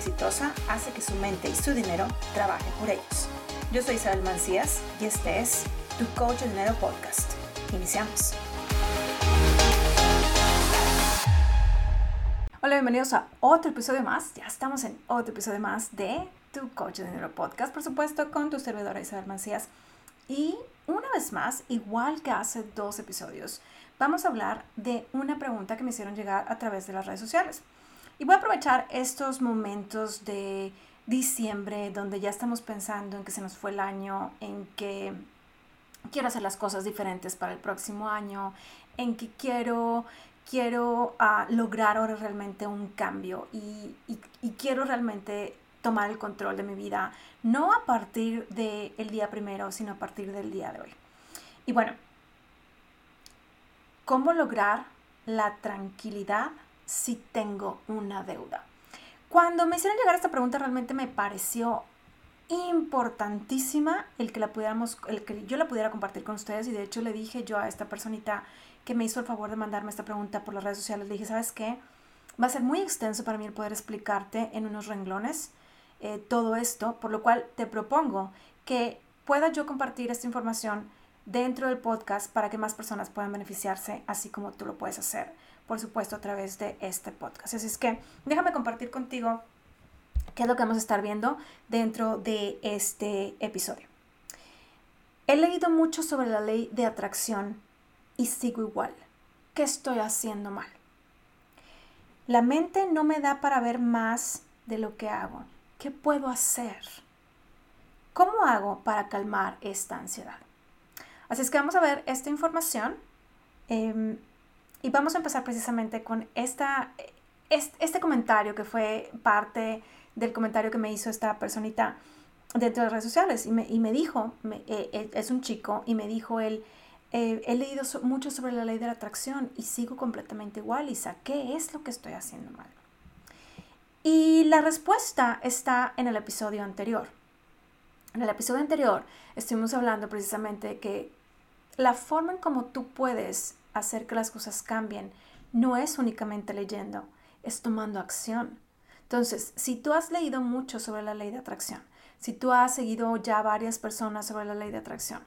exitosa hace que su mente y su dinero trabajen por ellos. Yo soy Isabel Mancías y este es Tu Coach de Dinero Podcast. Iniciamos. Hola, bienvenidos a otro episodio más. Ya estamos en otro episodio más de Tu Coach de Dinero Podcast, por supuesto, con tu servidora Isabel Mancías. Y una vez más, igual que hace dos episodios, vamos a hablar de una pregunta que me hicieron llegar a través de las redes sociales. Y voy a aprovechar estos momentos de diciembre donde ya estamos pensando en que se nos fue el año, en que quiero hacer las cosas diferentes para el próximo año, en que quiero, quiero uh, lograr ahora realmente un cambio y, y, quiero realmente tomar el control de mi vida, no a partir del día primero, sino a partir del día de hoy. Y bueno, ¿cómo lograr la tranquilidad si tengo una deuda? Cuando me hicieron llegar esta pregunta realmente me pareció importantísima el que la pudiéramos, el que yo la pudiera compartir con ustedes y de hecho le dije yo a esta personita que me hizo el favor de mandarme esta pregunta por las redes sociales, le dije, ¿sabes qué? Va a ser muy extenso para mí el poder explicarte en unos renglones eh, todo esto, por lo cual te propongo que pueda yo compartir esta información dentro del podcast para que más personas puedan beneficiarse, así como tú lo puedes hacer por supuesto, a través de este podcast. Así es que déjame compartir contigo qué es lo que vamos a estar viendo dentro de este episodio. He leído mucho sobre la ley de atracción y sigo igual. ¿Qué estoy haciendo mal? La mente no me da para ver más de lo que hago. ¿Qué puedo hacer? ¿Cómo hago para calmar esta ansiedad? Así es que vamos a ver esta información. Eh, y vamos a empezar precisamente con esta, este, comentario que fue parte del comentario que me hizo esta personita dentro de las redes sociales y me, y me dijo, eh, es un chico, y me dijo él, eh, he leído mucho sobre la ley de la atracción y sigo completamente igual, Isa, ¿qué es lo que estoy haciendo mal? Y la respuesta está en el episodio anterior. En el episodio anterior estuvimos hablando precisamente que la forma en cómo tú puedes hacer que las cosas cambien no es únicamente leyendo, es tomando acción. Entonces, si tú has leído mucho sobre la ley de atracción, si tú has seguido ya varias personas sobre la ley de atracción,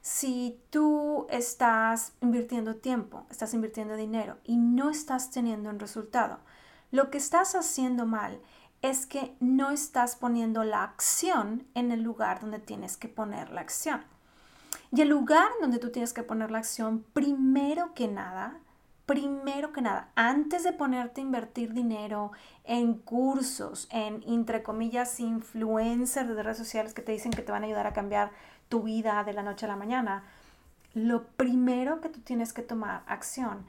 si tú estás invirtiendo tiempo, estás invirtiendo dinero y no estás teniendo un resultado, lo que estás haciendo mal es que no estás poniendo la acción en el lugar donde tienes que poner la acción. Y el lugar donde tú tienes que poner la acción, primero que nada, primero que nada, antes de ponerte a invertir dinero en cursos, en, entre comillas, influencers de redes sociales que te dicen que te van a ayudar a cambiar tu vida de la noche a la mañana, lo primero que tú tienes que tomar acción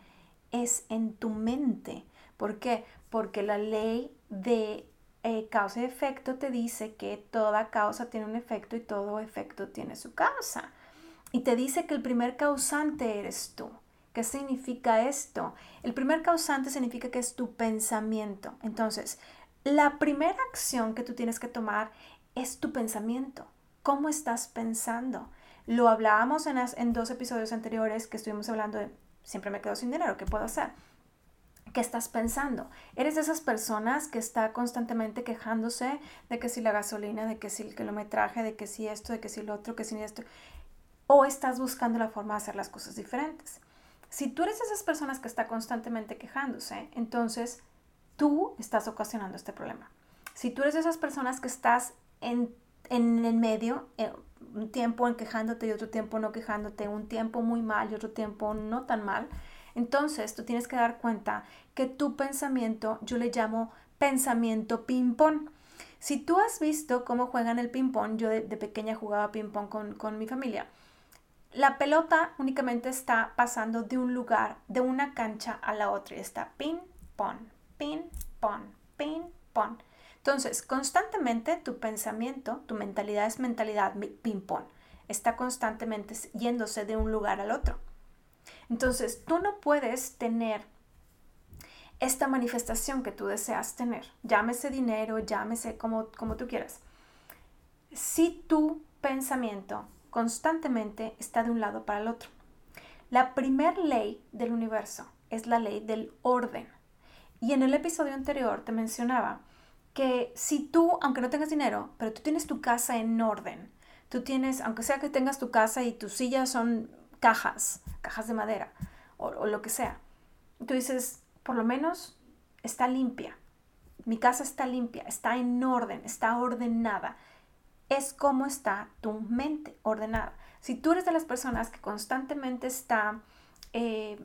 es en tu mente. ¿Por qué? Porque la ley de eh, causa y efecto te dice que toda causa tiene un efecto y todo efecto tiene su causa y te dice que el primer causante eres tú. ¿Qué significa esto? El primer causante significa que es tu pensamiento. Entonces, la primera acción que tú tienes que tomar es tu pensamiento. ¿Cómo estás pensando? Lo hablábamos en, en dos episodios anteriores que estuvimos hablando de siempre me quedo sin dinero, ¿qué puedo hacer? ¿Qué estás pensando? ¿Eres de esas personas que está constantemente quejándose de que si la gasolina, de que si el kilometraje, de que si esto, de que si lo otro, que si esto? O estás buscando la forma de hacer las cosas diferentes. Si tú eres de esas personas que está constantemente quejándose, entonces tú estás ocasionando este problema. Si tú eres de esas personas que estás en, en el medio, eh, un tiempo en quejándote y otro tiempo no quejándote, un tiempo muy mal y otro tiempo no tan mal, entonces tú tienes que dar cuenta que tu pensamiento, yo le llamo pensamiento ping-pong. Si tú has visto cómo juegan el ping-pong, yo de, pequeña jugaba ping-pong con, con mi familia, la pelota únicamente está pasando de un lugar, de una cancha a la otra y está ping, pong, ping, pong, ping, pong. Entonces, constantemente tu pensamiento, tu mentalidad es mentalidad ping-pong. Está constantemente yéndose de un lugar al otro. Entonces, tú no puedes tener esta manifestación que tú deseas tener. Llámese dinero, llámese como, como tú quieras. Si tu pensamiento constantemente está de un lado para el otro. La primer ley del universo es la ley del orden. Y en el episodio anterior te mencionaba que si tú, aunque no tengas dinero, pero tú tienes tu casa en orden, tú tienes, aunque sea que tengas tu casa y tus sillas son cajas, cajas de madera o, o lo que sea, tú dices, por lo menos está limpia, mi casa está limpia, está en orden, está ordenada. Es como está tu mente ordenada. Si tú eres de las personas que constantemente está eh,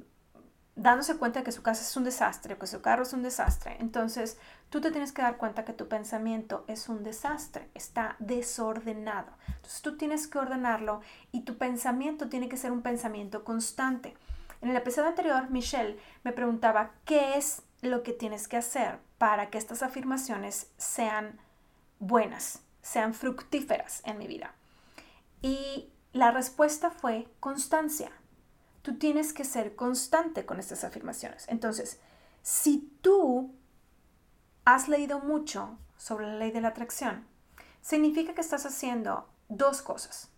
dándose cuenta de que su casa es un desastre que su carro es un desastre, entonces tú te tienes que dar cuenta que tu pensamiento es un desastre, está desordenado. Entonces tú tienes que ordenarlo y tu pensamiento tiene que ser un pensamiento constante. En el episodio anterior, Michelle me preguntaba qué es lo que tienes que hacer para que estas afirmaciones sean buenas, sean fructíferas en mi vida. Y la respuesta fue constancia. Tú tienes que ser constante con estas afirmaciones. Entonces, si tú has leído mucho sobre la ley de la atracción, significa que estás haciendo dos cosas.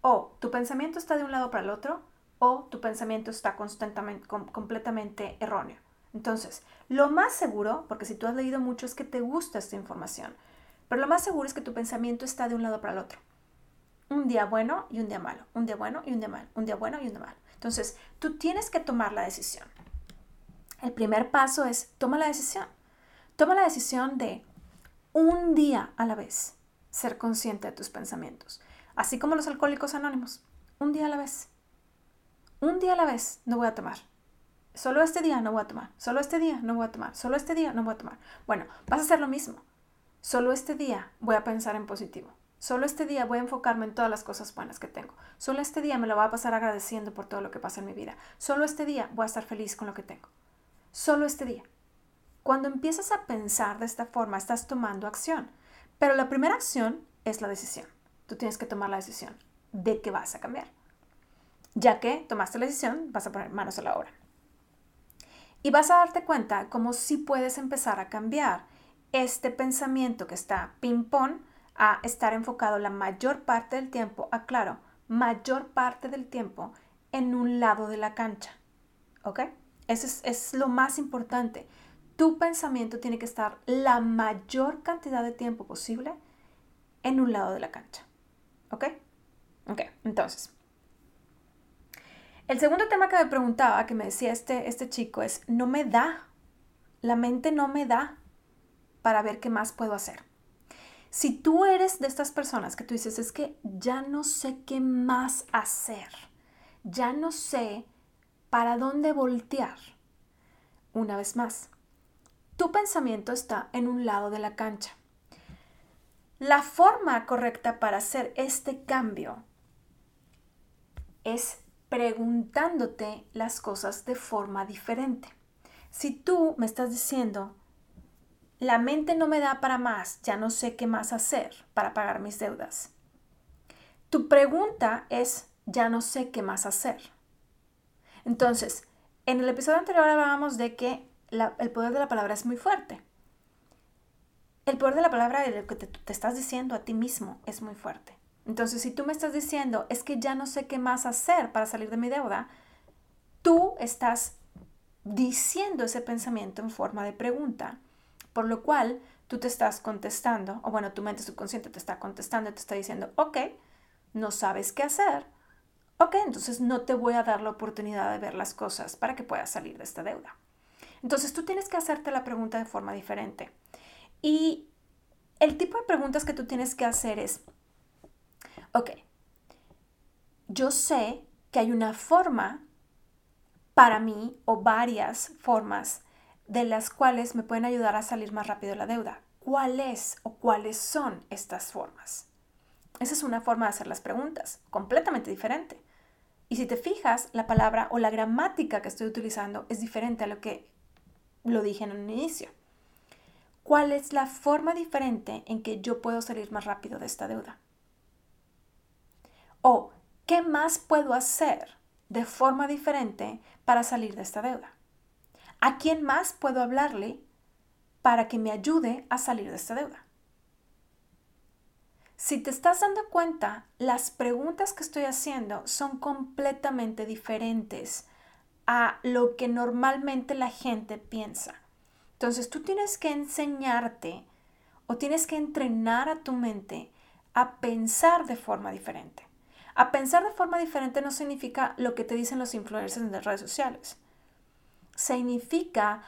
O tu pensamiento está de un lado para el otro, o tu pensamiento está constantemente, completamente erróneo. Entonces, lo más seguro, porque si tú has leído mucho, es que te gusta esta información, pero lo más seguro es que tu pensamiento está de un lado para el otro. Un día bueno y un día malo, un día bueno y un día malo, un día bueno y un día malo. Entonces, tú tienes que tomar la decisión. El primer paso es toma la decisión. Toma la decisión de un día a la vez ser consciente de tus pensamientos. Así como los alcohólicos anónimos. Un día a la vez. Un día a la vez no voy a tomar. Solo este día no voy a tomar. Solo este día no voy a tomar. Solo este día no voy a tomar. Bueno, vas a hacer lo mismo. Solo este día voy a pensar en positivo. Solo este día voy a enfocarme en todas las cosas buenas que tengo. Solo este día me lo voy a pasar agradeciendo por todo lo que pasa en mi vida. Solo este día voy a estar feliz con lo que tengo. Solo este día. Cuando empiezas a pensar de esta forma, estás tomando acción. Pero la primera acción es la decisión. Tú tienes que tomar la decisión de que vas a cambiar. Ya que tomaste la decisión, vas a poner manos a la obra. Y vas a darte cuenta cómo sí puedes empezar a cambiar este pensamiento que está ping-pong a estar enfocado la mayor parte del tiempo, aclaro, mayor parte del tiempo en un lado de la cancha. ¿Ok? Eso es, es lo más importante. Tu pensamiento tiene que estar la mayor cantidad de tiempo posible en un lado de la cancha. ¿Ok? Ok, entonces, el segundo tema que me preguntaba, que me decía este, este chico, es, no me da, la mente no me da para ver qué más puedo hacer. Si tú eres de estas personas que tú dices, es que ya no sé qué más hacer, ya no sé para dónde voltear, una vez más, tu pensamiento está en un lado de la cancha. La forma correcta para hacer este cambio es preguntándote las cosas de forma diferente. Si tú me estás diciendo, la mente no me da para más, ya no sé qué más hacer para pagar mis deudas. Tu pregunta es, ya no sé qué más hacer. Entonces, en el episodio anterior hablábamos de que el poder de la palabra es muy fuerte. El poder de la palabra de lo que te estás diciendo a ti mismo es muy fuerte. Entonces, si tú me estás diciendo, es que ya no sé qué más hacer para salir de mi deuda, tú estás diciendo ese pensamiento en forma de pregunta, por lo cual tú te estás contestando, o bueno, tu mente subconsciente te está contestando te está diciendo, ok, no sabes qué hacer, ok, entonces no te voy a dar la oportunidad de ver las cosas para que puedas salir de esta deuda. Entonces tú tienes que hacerte la pregunta de forma diferente. Y el tipo de preguntas que tú tienes que hacer es, Ok, yo sé que hay una forma para mí o varias formas de las cuales me pueden ayudar a salir más rápido de la deuda. ¿Cuál es o cuáles son estas formas? Esa es una forma de hacer las preguntas, completamente diferente. Y si te fijas, la palabra o la gramática que estoy utilizando es diferente a lo que lo dije en un inicio. ¿Cuál es la forma diferente en que yo puedo salir más rápido de esta deuda? ¿O qué más puedo hacer de forma diferente para salir de esta deuda? ¿A quién más puedo hablarle para que me ayude a salir de esta deuda? Si te estás dando cuenta, las preguntas que estoy haciendo son completamente diferentes a lo que normalmente la gente piensa. Entonces tú tienes que enseñarte o tienes que entrenar a tu mente a pensar de forma diferente. A pensar de forma diferente no significa lo que te dicen los influencers en las redes sociales. Significa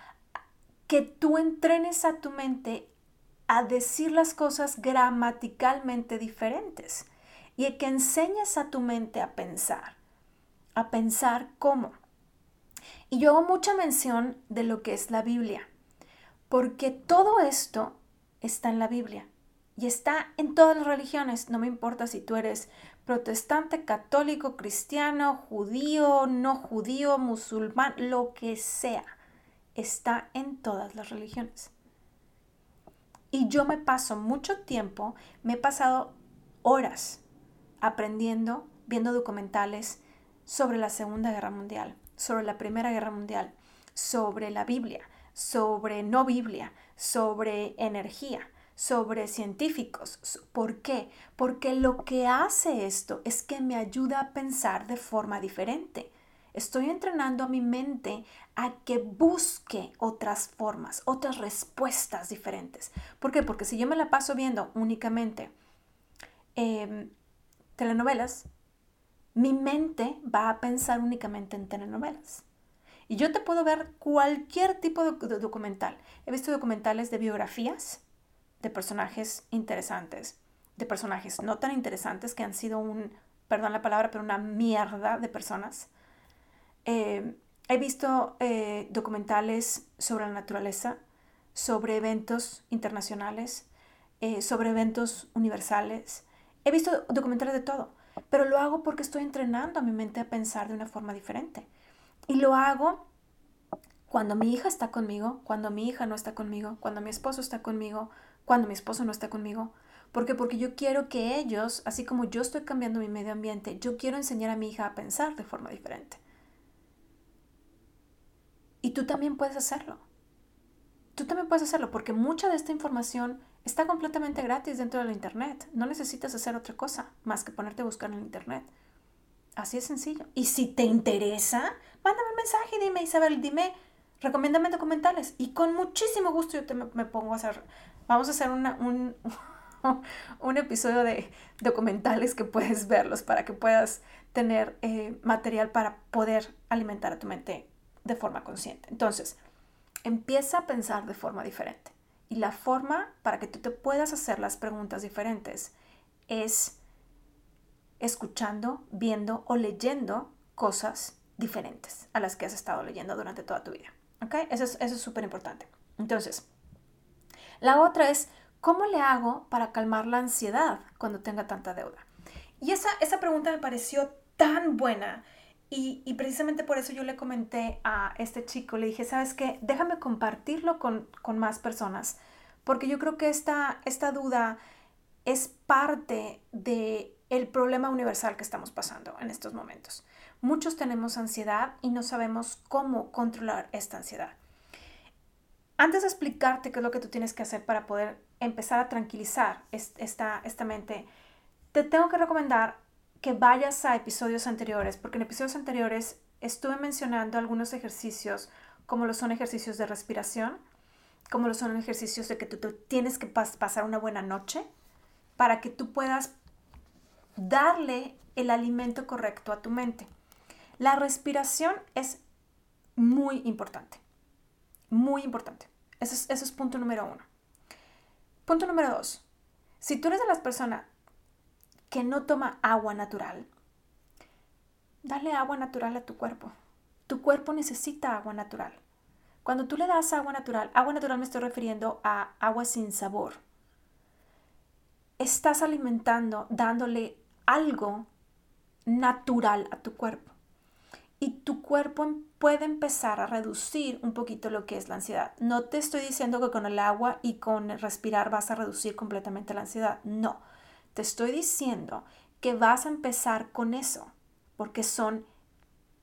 que tú entrenes a tu mente a decir las cosas gramaticalmente diferentes y que enseñes a tu mente a pensar, a pensar cómo. Y yo hago mucha mención de lo que es la Biblia, porque todo esto está en la Biblia y está en todas las religiones, no me importa si tú eres protestante, católico, cristiano, judío, no judío, musulmán, lo que sea está en todas las religiones. Y yo me paso mucho tiempo, me he pasado horas aprendiendo, viendo documentales sobre la Segunda Guerra Mundial, sobre la Primera Guerra Mundial, sobre la Biblia, sobre no Biblia, sobre energía, sobre científicos. ¿Por qué? Porque lo que hace esto es que me ayuda a pensar de forma diferente. Estoy entrenando a mi mente a que busque otras formas, otras respuestas diferentes. ¿Por qué? Porque si yo me la paso viendo únicamente em, telenovelas, mi mente va a pensar únicamente en telenovelas. Y yo te puedo ver cualquier tipo de, documental. He visto documentales de biografías de personajes interesantes, de personajes no tan interesantes que han sido un, perdón la palabra, pero una mierda de personas eh, he visto eh, documentales sobre la naturaleza, sobre eventos internacionales, eh, sobre eventos universales. He visto documentales de todo, pero lo hago porque estoy entrenando a mi mente a pensar de una forma diferente. Y lo hago cuando mi hija está conmigo, cuando mi hija no está conmigo, cuando mi esposo está conmigo, cuando mi esposo no está conmigo. ¿Por qué? Porque yo quiero que ellos, así como yo estoy cambiando mi medio ambiente, yo quiero enseñar a mi hija a pensar de forma diferente. Y tú también puedes hacerlo. Tú también puedes hacerlo porque mucha de esta información está completamente gratis dentro del Internet. No necesitas hacer otra cosa más que ponerte a buscar en el Internet. Así es sencillo. Y si te interesa, mándame un mensaje y dime, Isabel, dime, recomiéndame documentales. Y con muchísimo gusto yo te me, pongo a hacer, vamos a hacer un, un episodio de documentales que puedes verlos para que puedas tener eh, material para poder alimentar a tu mente de forma consciente. Entonces, empieza a pensar de forma diferente. Y la forma para que tú te puedas hacer las preguntas diferentes es escuchando, viendo o leyendo cosas diferentes a las que has estado leyendo durante toda tu vida. Eso es súper importante. Entonces, la otra es, ¿cómo le hago para calmar la ansiedad cuando tenga tanta deuda? Y esa, esa pregunta me pareció tan buena y, precisamente por eso yo le comenté a este chico, le dije, ¿sabes qué? Déjame compartirlo con, más personas, porque yo creo que esta, esta duda es parte del el problema universal que estamos pasando en estos momentos. Muchos tenemos ansiedad y no sabemos cómo controlar esta ansiedad. Antes de explicarte qué es lo que tú tienes que hacer para poder empezar a tranquilizar esta, esta mente, te tengo que recomendar que vayas a episodios anteriores, porque en episodios anteriores estuve mencionando algunos ejercicios, como lo son ejercicios de respiración, como lo son ejercicios de que tú, tienes que pasar una buena noche para que tú puedas darle el alimento correcto a tu mente. La respiración es muy importante, muy importante. Eso es, eso es punto número uno. Punto número dos. Si tú eres de las personas que no toma agua natural, dale agua natural a tu cuerpo. Tu cuerpo necesita agua natural. Cuando tú le das agua natural, agua natural me estoy refiriendo a agua sin sabor. Estás alimentando, dándole algo natural a tu cuerpo. Y tu cuerpo puede empezar a reducir un poquito lo que es la ansiedad. No te estoy diciendo que con el agua y con respirar vas a reducir completamente la ansiedad. No te estoy diciendo que vas a empezar con eso, porque son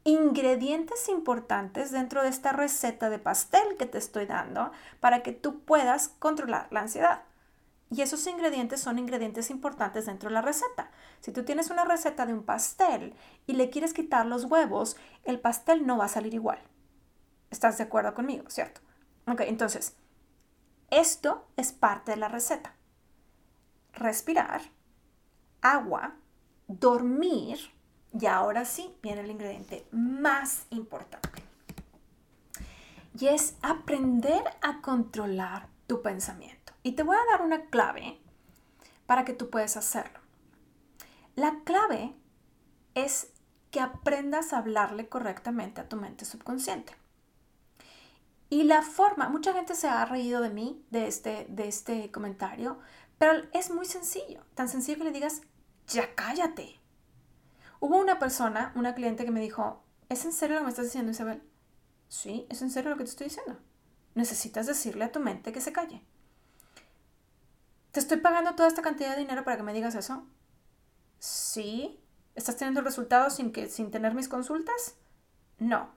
ingredientes importantes dentro de esta receta de pastel que te estoy dando para que tú puedas controlar la ansiedad. Y esos ingredientes son ingredientes importantes dentro de la receta. Si tú tienes una receta de un pastel y le quieres quitar los huevos, el pastel no va a salir igual. ¿Estás de acuerdo conmigo, cierto? Ok, entonces, Esto es parte de la receta. Respirar, agua, dormir y ahora sí viene el ingrediente más importante. Y es aprender a controlar tu pensamiento. Y te voy a dar una clave para que tú puedas hacerlo. La clave es que aprendas a hablarle correctamente a tu mente subconsciente. Y la forma, mucha gente se ha reído de mí, de este, de este comentario, pero es muy sencillo, tan sencillo que le digas, ya cállate. Hubo una persona, una cliente que me dijo, ¿es en serio lo que me estás diciendo, Isabel? Sí, es en serio lo que te estoy diciendo. Necesitas decirle a tu mente que se calle. ¿Te estoy pagando toda esta cantidad de dinero para que me digas eso? Sí. ¿Estás teniendo resultados sin, que, sin tener mis consultas? No.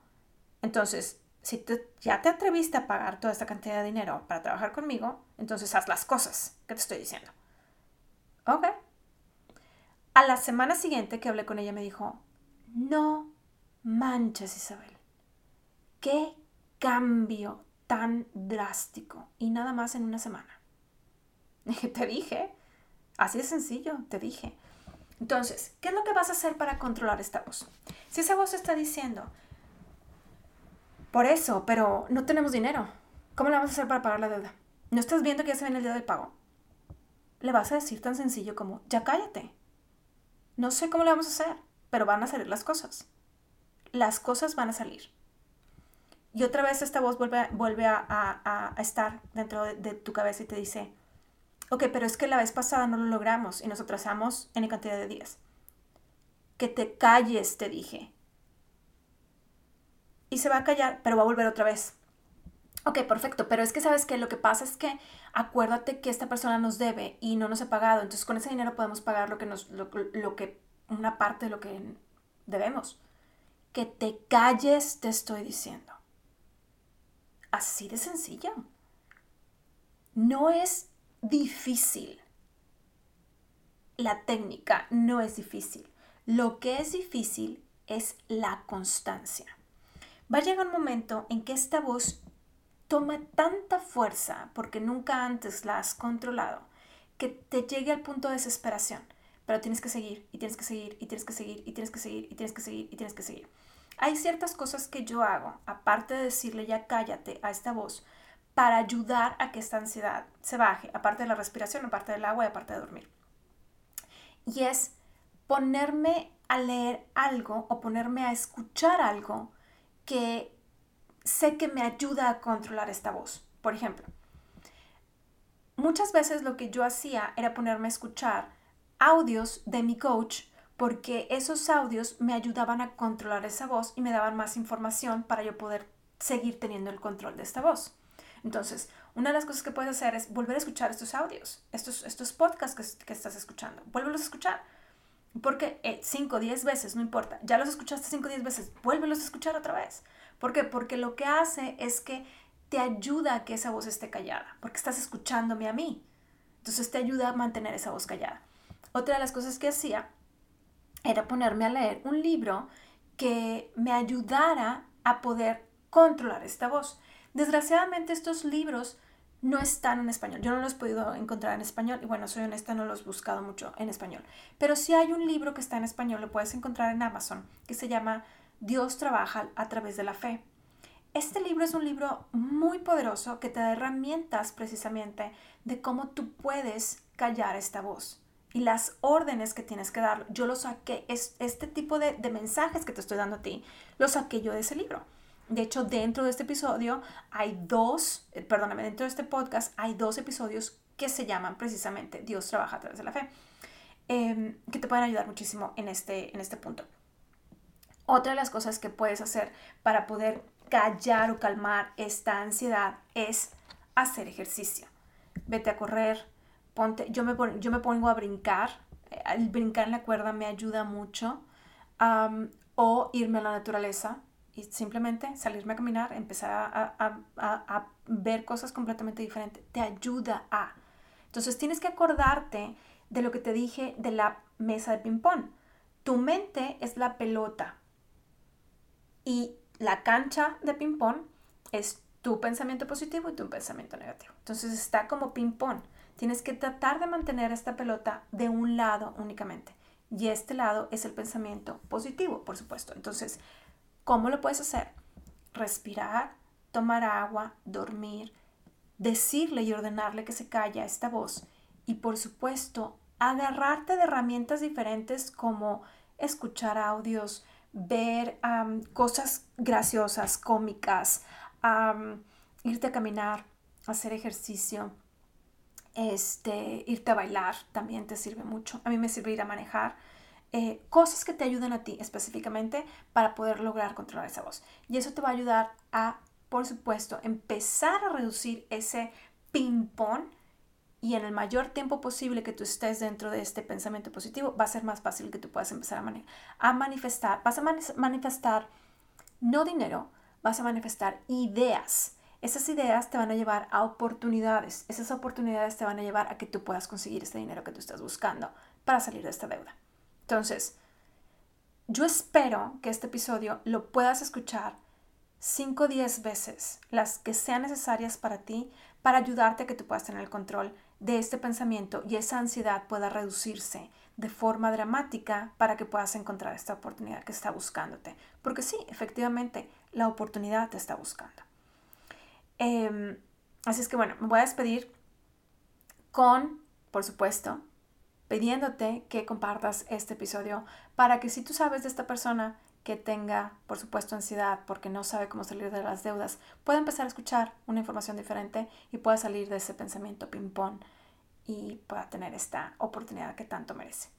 Entonces, si ya te atreviste a pagar toda esta cantidad de dinero para trabajar conmigo, entonces haz las cosas que te estoy diciendo. Ok. A la semana siguiente que hablé con ella me dijo, no manches Isabel, qué cambio tan drástico y nada más en una semana. te dije, así de sencillo, te dije. Entonces, ¿qué es lo que vas a hacer para controlar esta voz? Si esa voz está diciendo, por eso, pero no tenemos dinero, ¿cómo le vamos a hacer para pagar la deuda? ¿No estás viendo que ya se viene el día del pago? Le vas a decir tan sencillo como, ya cállate. No sé cómo le vamos a hacer, pero van a salir las cosas. Las cosas van a salir. Y otra vez esta voz vuelve, vuelve a, estar dentro de, de tu cabeza y te dice, Ok, pero es que la vez pasada no lo logramos y nos atrasamos en cantidad de días. Que te calles, te dije. Y se va a callar, pero va a volver otra vez. Ok, perfecto, pero es que sabes que lo que pasa es que acuérdate que esta persona nos debe y no nos ha pagado, entonces con ese dinero podemos pagar lo que nos, lo, lo que, una parte de lo que debemos. Que te calles, te estoy diciendo. Así de sencillo. No es difícil. La técnica no es difícil. Lo que es difícil es la constancia. Va a llegar un momento en que esta voz toma tanta fuerza porque nunca antes la has controlado que te llegue al punto de desesperación. Pero tienes que seguir y tienes que seguir y tienes que seguir y tienes que seguir y tienes que seguir y tienes que seguir. Hay ciertas cosas que yo hago, aparte de decirle ya cállate a esta voz, para ayudar a que esta ansiedad se baje, aparte de la respiración, aparte del agua y aparte de dormir. Y es ponerme a leer algo o ponerme a escuchar algo que sé que me ayuda a controlar esta voz. Por ejemplo, muchas veces lo que yo hacía era ponerme a escuchar audios de mi coach porque esos audios me ayudaban a controlar esa voz y me daban más información para yo poder seguir teniendo el control de esta voz. Entonces, una de las cosas que puedes hacer es volver a escuchar estos audios, estos, estos podcasts que, estás escuchando. Vuélvelos a escuchar. Porque 5 o 10 veces, no importa, ya los escuchaste 5 o 10 veces, vuélvelos a escuchar otra vez. ¿Por qué? Porque lo que hace es que te ayuda a que esa voz esté callada, porque estás escuchándome a mí. Entonces te ayuda a mantener esa voz callada. Otra de las cosas que hacía era ponerme a leer un libro que me ayudara a poder controlar esta voz. Desgraciadamente estos libros no están en español. Yo no los he podido encontrar en español y bueno, soy honesta, no los he buscado mucho en español. Pero si hay un libro que está en español, lo puedes encontrar en Amazon, que se llama Dios trabaja a través de la fe. Este libro es un libro muy poderoso que te da herramientas precisamente de cómo tú puedes callar esta voz y las órdenes que tienes que dar. Yo lo saqué, es, este tipo de, de mensajes que te estoy dando a ti, lo saqué yo de ese libro. De hecho, dentro de este episodio hay dos, eh, perdóname, dentro de este podcast hay dos episodios que se llaman precisamente Dios trabaja a través de la fe, em, que te pueden ayudar muchísimo en este, en este punto. Otra de las cosas que puedes hacer para poder callar o calmar esta ansiedad es hacer ejercicio. Vete a correr, ponte, yo me, yo me pongo a brincar, el brincar en la cuerda me ayuda mucho, o irme a la naturaleza, y simplemente salirme a caminar, empezar a, ver cosas completamente diferentes, te ayuda a. Entonces tienes que acordarte de lo que te dije de la mesa de ping-pong. Tu mente es la pelota y la cancha de ping-pong es tu pensamiento positivo y tu pensamiento negativo. Entonces está como ping-pong. Tienes que tratar de mantener esta pelota de un lado únicamente. Y este lado es el pensamiento positivo, por supuesto. Entonces, ¿cómo lo puedes hacer? Respirar, tomar agua, dormir, decirle y ordenarle que se calle a esta voz. Y por supuesto, agarrarte de herramientas diferentes como escuchar audios, ver cosas graciosas, cómicas, irte a caminar, hacer ejercicio, este, irte a bailar también te sirve mucho. A mí me sirve ir a manejar. Eh, cosas que te ayuden a ti específicamente para poder lograr controlar esa voz. Y eso te va a ayudar a, por supuesto, empezar a reducir ese ping-pong y en el mayor tiempo posible que tú estés dentro de este pensamiento positivo, va a ser más fácil que tú puedas empezar a, a manifestar. Vas a manifestar no dinero, vas a manifestar ideas esas ideas te van a llevar a oportunidades. Esas oportunidades te van a llevar a que tú puedas conseguir este dinero que tú estás buscando para salir de esta deuda. Entonces, yo espero que este episodio lo puedas escuchar 5 o 10 veces, las que sean necesarias para ti, para ayudarte a que tú puedas tener el control de este pensamiento y esa ansiedad pueda reducirse de forma dramática para que puedas encontrar esta oportunidad que está buscándote. Porque sí, efectivamente, la oportunidad te está buscando. Em, así es que bueno, me voy a despedir con, por supuesto, pidiéndote que compartas este episodio para que si tú sabes de esta persona que tenga, por supuesto, ansiedad porque no sabe cómo salir de las deudas, pueda empezar a escuchar una información diferente y pueda salir de ese pensamiento ping-pong y pueda tener esta oportunidad que tanto merece.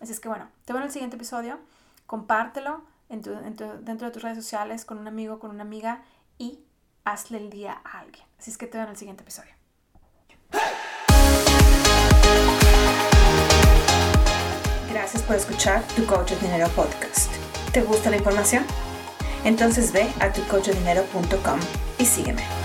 Así es que bueno, te veo en el siguiente episodio, compártelo dentro de tus redes sociales con un amigo, con una amiga y hazle el día a alguien. Así es que te veo en el siguiente episodio. Gracias por escuchar Tu Coach de Dinero Podcast. ¿Te gusta la información? Entonces ve a tucoachdinero.com y sígueme.